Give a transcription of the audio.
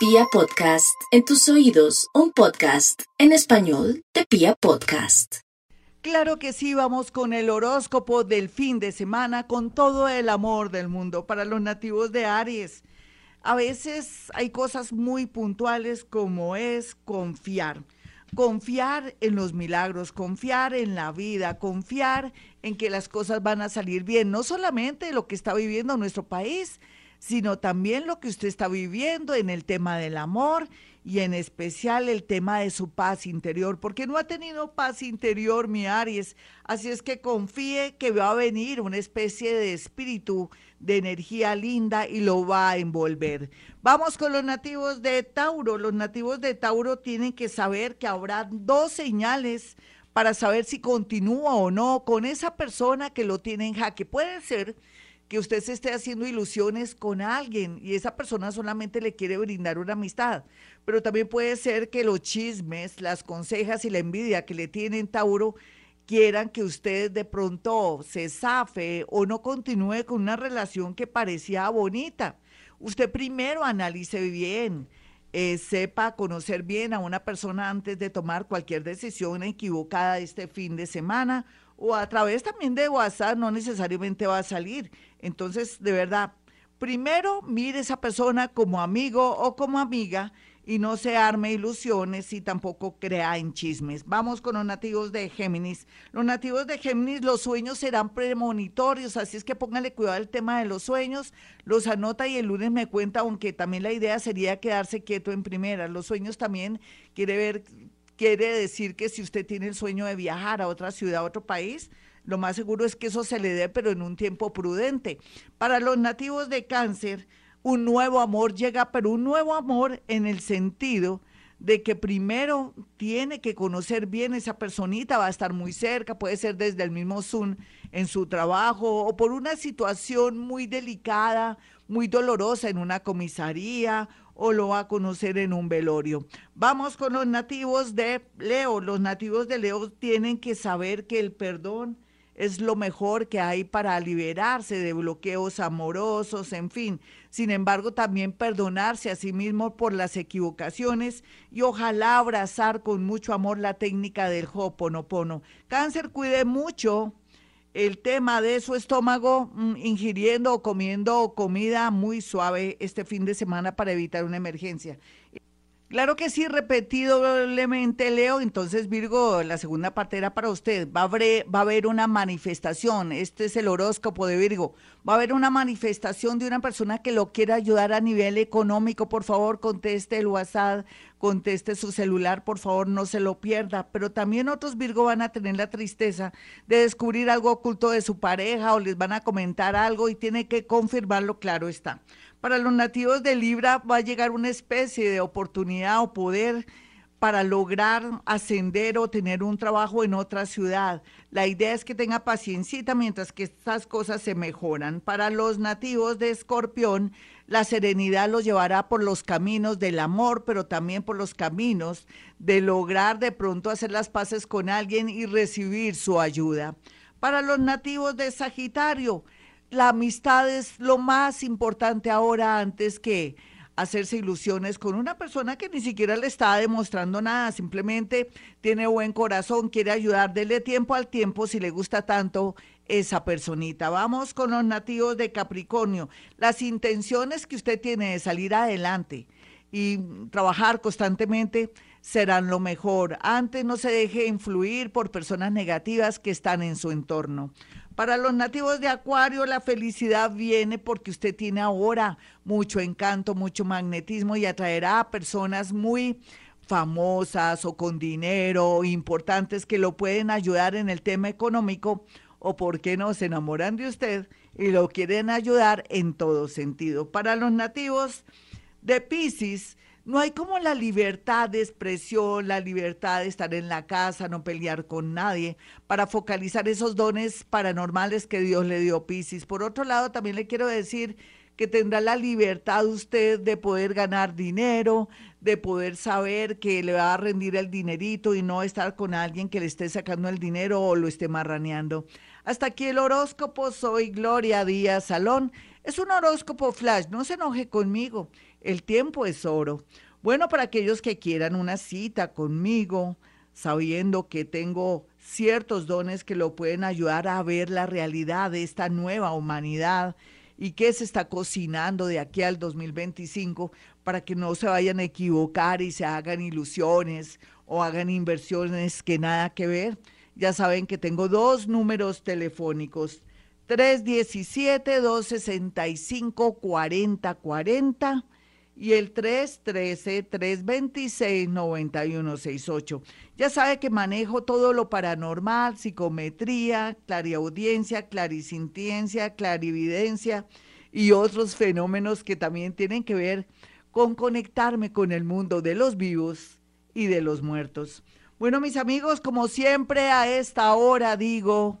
Pia Podcast, en tus oídos, un podcast en español de Pia Podcast. Claro que sí, vamos con el horóscopo del fin de semana con todo el amor del mundo para los nativos de Aries. A veces hay cosas muy puntuales como es confiar. Confiar en los milagros, confiar en la vida, confiar en que las cosas van a salir bien, no solamente lo que está viviendo nuestro país, sino también lo que usted está viviendo en el tema del amor y en especial el tema de su paz interior, porque no ha tenido paz interior mi Aries, así es que confíe que va a venir una especie de espíritu de energía linda y lo va a envolver. Vamos con los nativos de Tauro. Los nativos de Tauro tienen que saber que habrá dos señales para saber si continúa o no con esa persona que lo tiene en jaque. Puede ser que usted se esté haciendo ilusiones con alguien y esa persona solamente le quiere brindar una amistad. Pero también puede ser que los chismes, las consejas y la envidia que le tienen Tauro quieran que usted de pronto se zafe o no continúe con una relación que parecía bonita. Usted primero analice bien, eh, sepa conocer bien a una persona antes de tomar cualquier decisión equivocada este fin de semana o a través también de WhatsApp, no necesariamente va a salir. Entonces, de verdad, primero mire esa persona como amigo o como amiga y no se arme ilusiones y tampoco crea en chismes. Vamos con los nativos de Géminis. Los nativos de Géminis, los sueños serán premonitorios, así es que póngale cuidado al tema de los sueños, los anota y el lunes me cuenta, aunque también la idea sería quedarse quieto en primera. Los sueños también quiere ver quiere decir que si usted tiene el sueño de viajar a otra ciudad, a otro país, lo más seguro es que eso se le dé, pero en un tiempo prudente. Para los nativos de cáncer, un nuevo amor llega, pero un nuevo amor en el sentido de que primero tiene que conocer bien esa personita, va a estar muy cerca, puede ser desde el mismo Zoom en su trabajo o por una situación muy delicada, muy dolorosa en una comisaría o lo va a conocer en un velorio. Vamos con los nativos de Leo. Los nativos de Leo tienen que saber que el perdón es lo mejor que hay para liberarse de bloqueos amorosos, en fin. Sin embargo, también perdonarse a sí mismo por las equivocaciones y ojalá abrazar con mucho amor la técnica del Ho'oponopono. Cáncer, cuide mucho el tema de su estómago mm, ingiriendo o comiendo comida muy suave este fin de semana para evitar una emergencia. Claro que sí, repetidamente Leo, entonces Virgo, la segunda parte era para usted. Va a, haber, va a haber una manifestación, este es el horóscopo de Virgo, va a haber una manifestación de una persona que lo quiera ayudar a nivel económico. Por favor, conteste el WhatsApp, conteste su celular, por favor, no se lo pierda. Pero también otros Virgo van a tener la tristeza de descubrir algo oculto de su pareja o les van a comentar algo y tiene que confirmarlo, claro está. Para los nativos de Libra va a llegar una especie de oportunidad o poder para lograr ascender o tener un trabajo en otra ciudad. La idea es que tenga paciencia mientras que estas cosas se mejoran. Para los nativos de Escorpión, la serenidad los llevará por los caminos del amor, pero también por los caminos de lograr de pronto hacer las paces con alguien y recibir su ayuda. Para los nativos de Sagitario, la amistad es lo más importante ahora antes que hacerse ilusiones con una persona que ni siquiera le está demostrando nada, simplemente tiene buen corazón, quiere ayudar, dele tiempo al tiempo si le gusta tanto esa personita. Vamos con los nativos de Capricornio. Las intenciones que usted tiene de salir adelante y trabajar constantemente serán lo mejor. Antes no se deje influir por personas negativas que están en su entorno. Para los nativos de Acuario, la felicidad viene porque usted tiene ahora mucho encanto, mucho magnetismo y atraerá a personas muy famosas o con dinero, importantes que lo pueden ayudar en el tema económico o, ¿por qué no?, se enamoran de usted y lo quieren ayudar en todo sentido. Para los nativos de Pisces, no hay como la libertad de expresión, la libertad de estar en la casa, no pelear con nadie, para focalizar esos dones paranormales que Dios le dio a Piscis. Por otro lado, también le quiero decir que tendrá la libertad usted de poder ganar dinero, de poder saber que le va a rendir el dinerito y no estar con alguien que le esté sacando el dinero o lo esté marraneando. Hasta aquí el horóscopo. Soy Gloria Díaz Salón. Es un horóscopo flash, no se enoje conmigo. El tiempo es oro. Bueno, para aquellos que quieran una cita conmigo, sabiendo que tengo ciertos dones que lo pueden ayudar a ver la realidad de esta nueva humanidad y qué se está cocinando de aquí al 2025 para que no se vayan a equivocar y se hagan ilusiones o hagan inversiones que nada que ver. Ya saben que tengo dos números telefónicos, 317-265-4040 y el 313-326-9168. Ya sabe que manejo todo lo paranormal, psicometría, clariaudiencia, clarisintiencia, clarividencia y otros fenómenos que también tienen que ver con conectarme con el mundo de los vivos y de los muertos. Bueno, mis amigos, como siempre a esta hora digo,